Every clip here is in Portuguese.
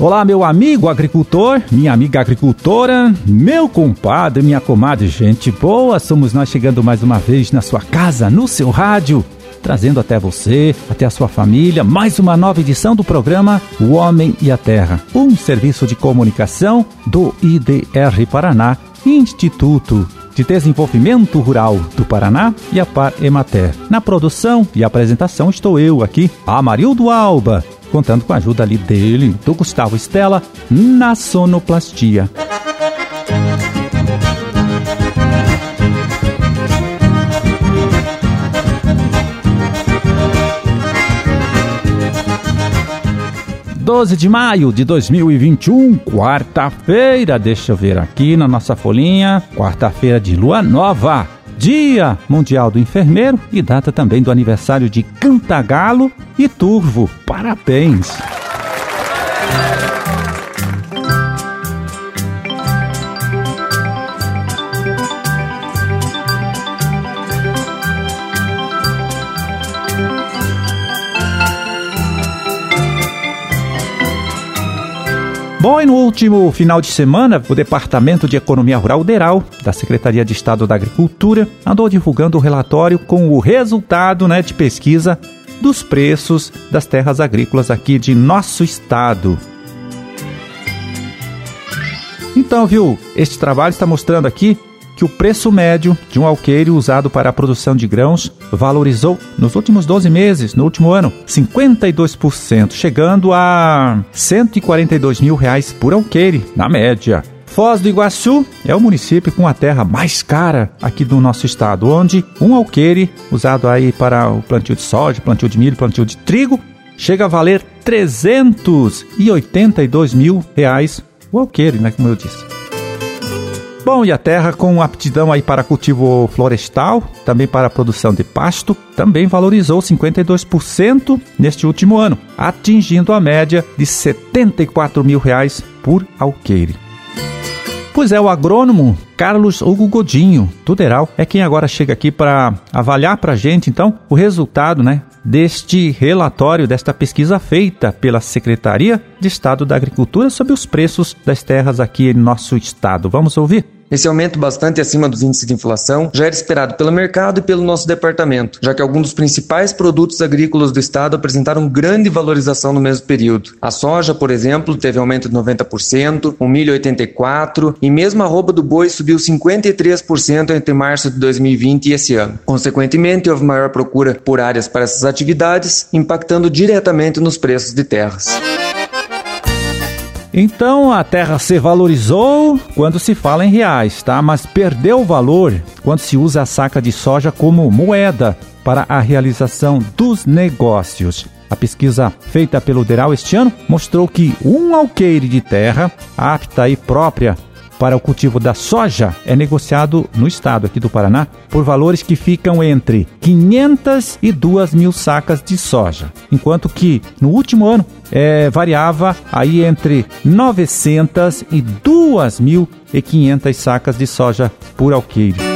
Olá, meu amigo agricultor, minha amiga agricultora, meu compadre, minha comadre, gente boa, somos nós chegando mais uma vez na sua casa, no seu rádio, trazendo até você, até a sua família, mais uma nova edição do programa O Homem e a Terra, um serviço de comunicação do IDR Paraná, Instituto de Desenvolvimento Rural do Paraná e a Par Emater. Na produção e apresentação estou eu aqui, Amarildo Alba, contando com a ajuda ali dele, do Gustavo Estela, na sonoplastia. 12 de maio de 2021, quarta-feira. Deixa eu ver aqui na nossa folhinha. Quarta-feira de lua nova. Dia Mundial do Enfermeiro e data também do aniversário de Cantagalo e Turvo. Parabéns! Bom, e no último final de semana, o Departamento de Economia Rural DERAL, da Secretaria de Estado da Agricultura, andou divulgando o relatório com o resultado né, de pesquisa dos preços das terras agrícolas aqui de nosso estado. Então, viu, este trabalho está mostrando aqui que o preço médio de um alqueire usado para a produção de grãos valorizou nos últimos 12 meses, no último ano, 52%, chegando a 142 mil reais por alqueire, na média. Foz do Iguaçu é o município com a terra mais cara aqui do nosso estado, onde um alqueire usado aí para o plantio de soja, plantio de milho, plantio de trigo, chega a valer 382 mil reais o alqueire, né, como eu disse. Bom, e a terra com aptidão aí para cultivo florestal, também para a produção de pasto, também valorizou 52% neste último ano, atingindo a média de 74 mil reais por alqueire. Pois é, o agrônomo Carlos Hugo Godinho, Tuderal, é quem agora chega aqui para avaliar para a gente, então, o resultado, né, deste relatório, desta pesquisa feita pela Secretaria de Estado da Agricultura sobre os preços das terras aqui em nosso estado. Vamos ouvir? Esse aumento bastante acima dos índices de inflação já era esperado pelo mercado e pelo nosso departamento, já que alguns dos principais produtos agrícolas do estado apresentaram grande valorização no mesmo período. A soja, por exemplo, teve aumento de 90%, o milho 84% e mesmo a roupa do boi subiu 53% entre março de 2020 e esse ano. Consequentemente, houve maior procura por áreas para essas atividades, impactando diretamente nos preços de terras. Então a terra se valorizou quando se fala em reais, tá? Mas perdeu valor quando se usa a saca de soja como moeda para a realização dos negócios. A pesquisa feita pelo Deral este ano mostrou que um alqueire de terra apta e própria para o cultivo da soja é negociado no estado aqui do Paraná por valores que ficam entre 500 e 2 mil sacas de soja, enquanto que no último ano é, variava aí entre 900 e 2.500 sacas de soja por alqueire.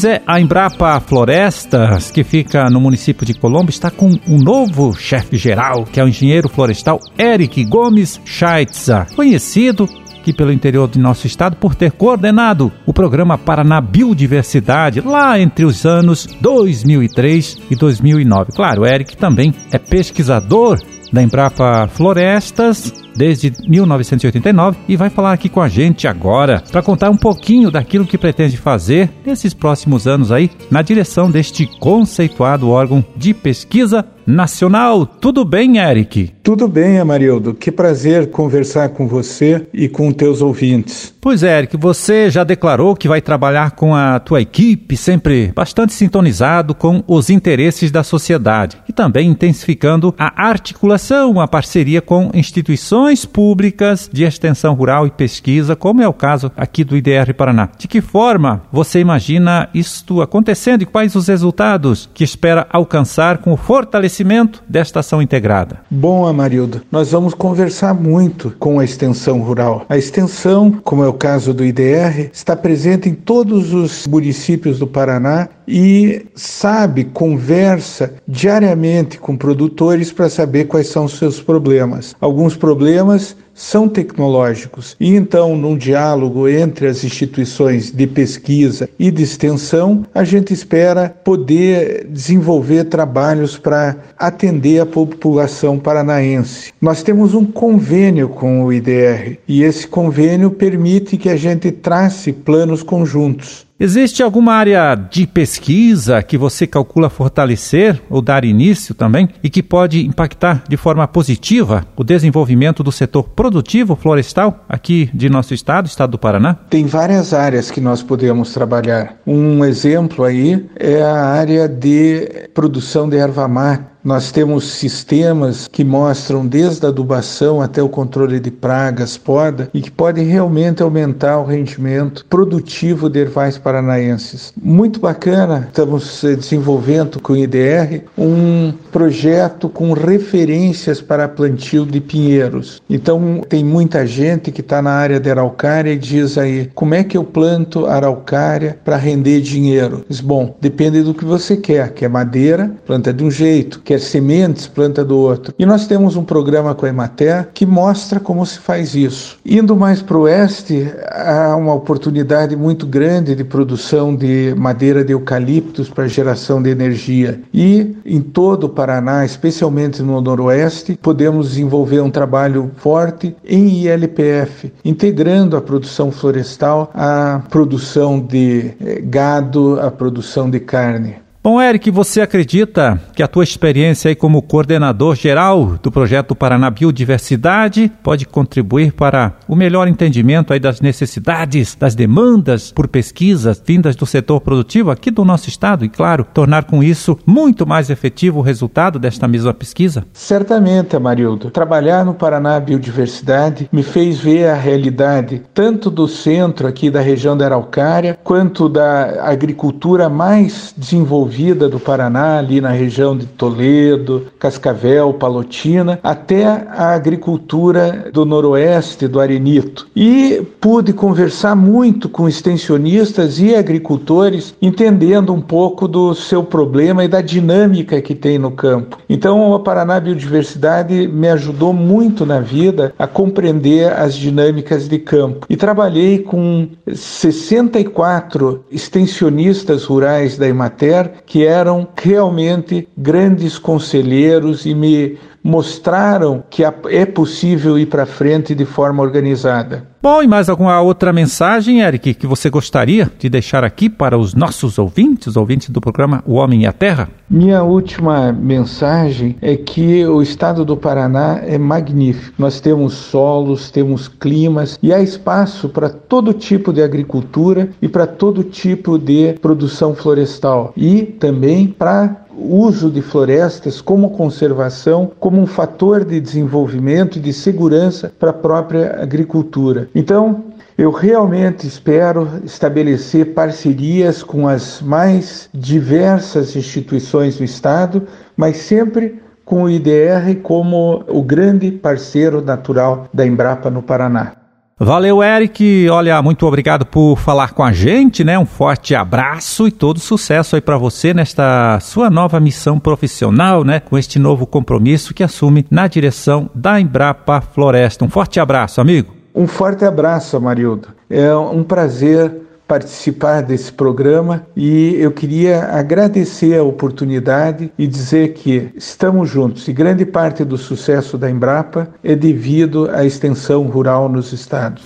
Pois é, a Embrapa Florestas, que fica no município de Colombo, está com um novo chefe geral, que é o engenheiro florestal Eric Gomes Scheitzer, conhecido aqui pelo interior do nosso estado por ter coordenado o programa Paraná Biodiversidade lá entre os anos 2003 e 2009. Claro, o Eric também é pesquisador da Embrapa Florestas desde 1989 e vai falar aqui com a gente agora para contar um pouquinho daquilo que pretende fazer nesses próximos anos aí na direção deste conceituado órgão de pesquisa nacional. Tudo bem, Eric? Tudo bem, Amarildo. Que prazer conversar com você e com teus ouvintes. Pois é, Eric, você já declarou que vai trabalhar com a tua equipe, sempre bastante sintonizado com os interesses da sociedade e também intensificando a articulação, a parceria com instituições públicas de extensão rural e pesquisa, como é o caso aqui do IDR Paraná. De que forma você imagina isto acontecendo e quais os resultados que espera alcançar com o fortalecimento desta ação integrada? Bom, Amarildo, nós vamos conversar muito com a extensão rural. A extensão, como é o caso do IDR, está presente em todos os municípios do Paraná e sabe, conversa diariamente com produtores para saber quais são os seus problemas. Alguns problemas são tecnológicos. E então, num diálogo entre as instituições de pesquisa e de extensão, a gente espera poder desenvolver trabalhos para atender a população paranaense. Nós temos um convênio com o IDR e esse convênio permite que a gente trace planos conjuntos. Existe alguma área de pesquisa que você calcula fortalecer ou dar início também e que pode impactar de forma positiva o desenvolvimento do setor produtivo florestal aqui de nosso estado, estado do Paraná? Tem várias áreas que nós podemos trabalhar. Um exemplo aí é a área de produção de erva mate nós temos sistemas que mostram desde a adubação até o controle de pragas, poda, e que podem realmente aumentar o rendimento produtivo de ervais paranaenses. Muito bacana, estamos desenvolvendo com o IDR um projeto com referências para plantio de pinheiros. Então, tem muita gente que está na área de araucária e diz aí, como é que eu planto araucária para render dinheiro? Diz, bom, depende do que você quer. Quer madeira? Planta de um jeito. Quer sementes, planta do outro. E nós temos um programa com a Emater que mostra como se faz isso. Indo mais para o oeste, há uma oportunidade muito grande de produção de madeira de eucaliptos para geração de energia. E em todo o Paraná, especialmente no noroeste, podemos desenvolver um trabalho forte em ILPF, integrando a produção florestal à produção de eh, gado, à produção de carne. Bom, Eric, você acredita que a tua experiência aí como coordenador geral do projeto Paraná Biodiversidade pode contribuir para o melhor entendimento aí das necessidades, das demandas por pesquisas vindas do setor produtivo aqui do nosso estado e, claro, tornar com isso muito mais efetivo o resultado desta mesma pesquisa? Certamente, Amarildo. Trabalhar no Paraná Biodiversidade me fez ver a realidade tanto do centro aqui da região da Araucária quanto da agricultura mais desenvolvida vida do Paraná, ali na região de Toledo, Cascavel, Palotina, até a agricultura do noroeste, do Arenito. E pude conversar muito com extensionistas e agricultores, entendendo um pouco do seu problema e da dinâmica que tem no campo. Então, o Paraná Biodiversidade me ajudou muito na vida a compreender as dinâmicas de campo. E trabalhei com 64 extensionistas rurais da Emater que eram realmente grandes conselheiros e me mostraram que é possível ir para frente de forma organizada. Bom, e mais alguma outra mensagem, Eric, que você gostaria de deixar aqui para os nossos ouvintes, ouvintes do programa O Homem e a Terra? Minha última mensagem é que o estado do Paraná é magnífico. Nós temos solos, temos climas e há espaço para todo tipo de agricultura e para todo tipo de produção florestal e também para uso de florestas como conservação, como um fator de desenvolvimento e de segurança para a própria agricultura. Então, eu realmente espero estabelecer parcerias com as mais diversas instituições do Estado, mas sempre com o IDR como o grande parceiro natural da Embrapa no Paraná. Valeu, Eric. Olha, muito obrigado por falar com a gente, né? Um forte abraço e todo sucesso aí para você nesta sua nova missão profissional, né? Com este novo compromisso que assume na direção da Embrapa Floresta. Um forte abraço, amigo. Um forte abraço, Amarildo. É um prazer participar desse programa e eu queria agradecer a oportunidade e dizer que estamos juntos e grande parte do sucesso da Embrapa é devido à extensão rural nos estados.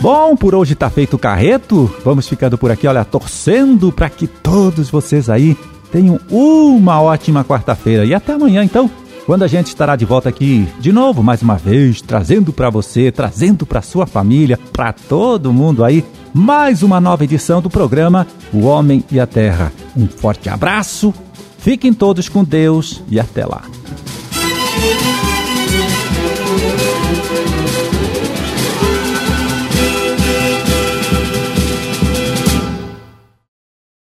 Bom, por hoje tá feito o carreto. Vamos ficando por aqui, olha, torcendo para que todos vocês aí tenham uma ótima quarta-feira e até amanhã então quando a gente estará de volta aqui de novo, mais uma vez, trazendo para você, trazendo para sua família, para todo mundo aí, mais uma nova edição do programa O Homem e a Terra. Um forte abraço, fiquem todos com Deus e até lá.